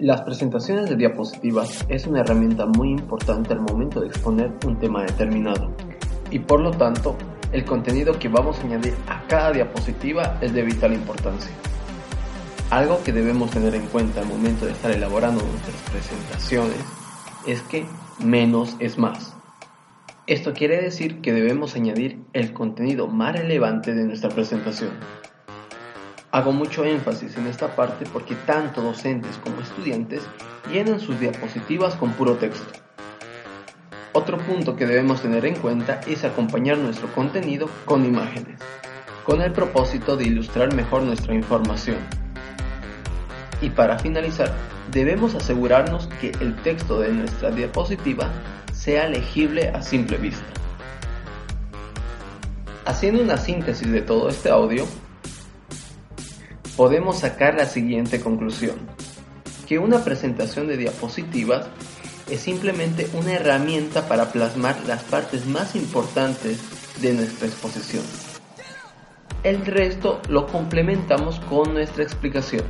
Las presentaciones de diapositivas es una herramienta muy importante al momento de exponer un tema determinado y por lo tanto el contenido que vamos a añadir a cada diapositiva es de vital importancia. Algo que debemos tener en cuenta al momento de estar elaborando nuestras presentaciones es que menos es más. Esto quiere decir que debemos añadir el contenido más relevante de nuestra presentación Hago mucho énfasis en esta parte porque tanto docentes como estudiantes llenan sus diapositivas con puro texto. Otro punto que debemos tener en cuenta es acompañar nuestro contenido con imágenes, con el propósito de ilustrar mejor nuestra información. Y para finalizar, debemos asegurarnos que el texto de nuestra diapositiva sea legible a simple vista. Haciendo una síntesis de todo este audio, podemos sacar la siguiente conclusión, que una presentación de diapositivas es simplemente una herramienta para plasmar las partes más importantes de nuestra exposición. El resto lo complementamos con nuestra explicación.